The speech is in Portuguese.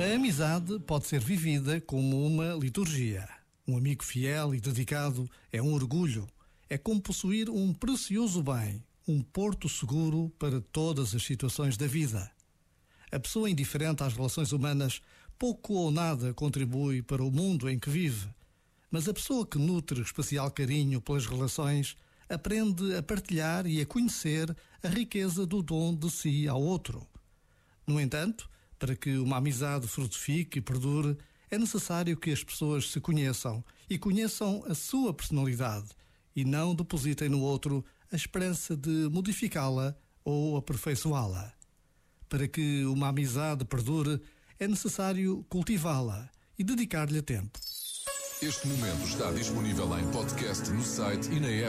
A amizade pode ser vivida como uma liturgia. Um amigo fiel e dedicado é um orgulho. É como possuir um precioso bem, um porto seguro para todas as situações da vida. A pessoa indiferente às relações humanas pouco ou nada contribui para o mundo em que vive. Mas a pessoa que nutre especial carinho pelas relações aprende a partilhar e a conhecer a riqueza do dom de si ao outro. No entanto, para que uma amizade frutifique e perdure, é necessário que as pessoas se conheçam e conheçam a sua personalidade e não depositem no outro a esperança de modificá-la ou aperfeiçoá-la. Para que uma amizade perdure, é necessário cultivá-la e dedicar-lhe tempo. Este momento está disponível em podcast no site e na app.